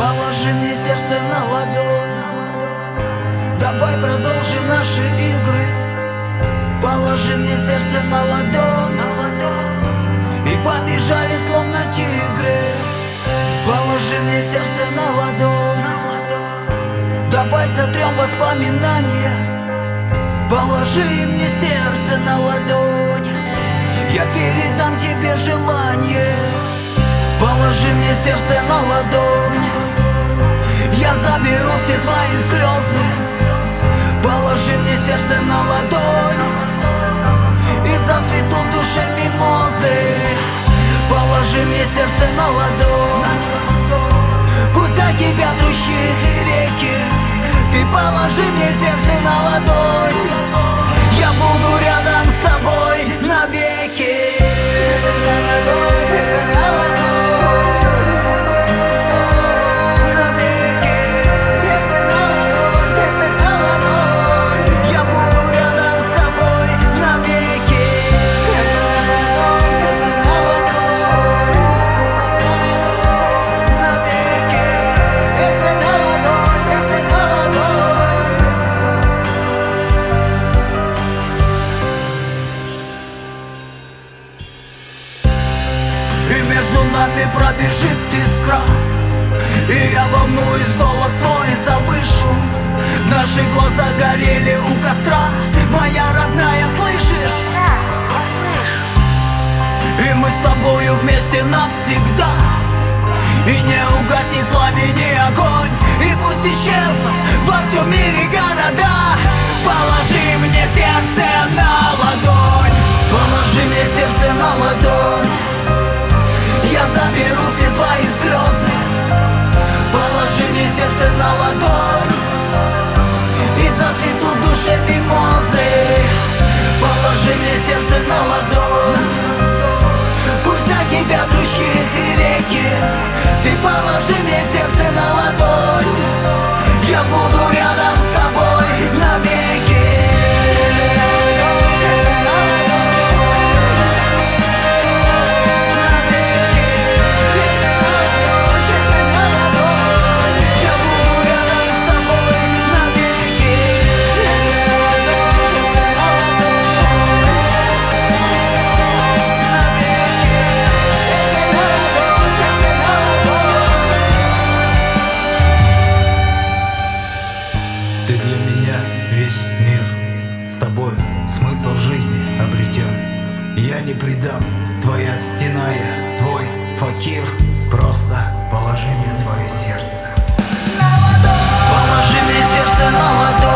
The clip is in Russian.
Положи мне сердце на ладонь. Давай продолжим наши игры. Положи мне сердце на ладонь. И побежали словно тигры. Положи мне сердце на ладонь. Давай сотрем воспоминания. Положи мне сердце на ладонь. Я передам тебе желание. Положи мне сердце на ладонь Я заберу все твои слезы. Положи мне сердце на ладонь. И зацветут в душе мимозы. Положи мне сердце на ладонь. Пусть закипят ручьи и реки. Ты положи мне сердце на ладонь нами пробежит искра. И я волнуюсь, голос свой завышу. Наши глаза горели у костра. Моя родная, слышишь? И мы с тобою вместе навсегда. И не угаснет пламени огонь. И пусть исчезнут во всем мире города. Положи мне сердце на ладонь. Положи мне сердце на ладонь Я не предам, твоя стена я, твой факир. Просто положи мне свое сердце. Положи мне сердце на ладонь.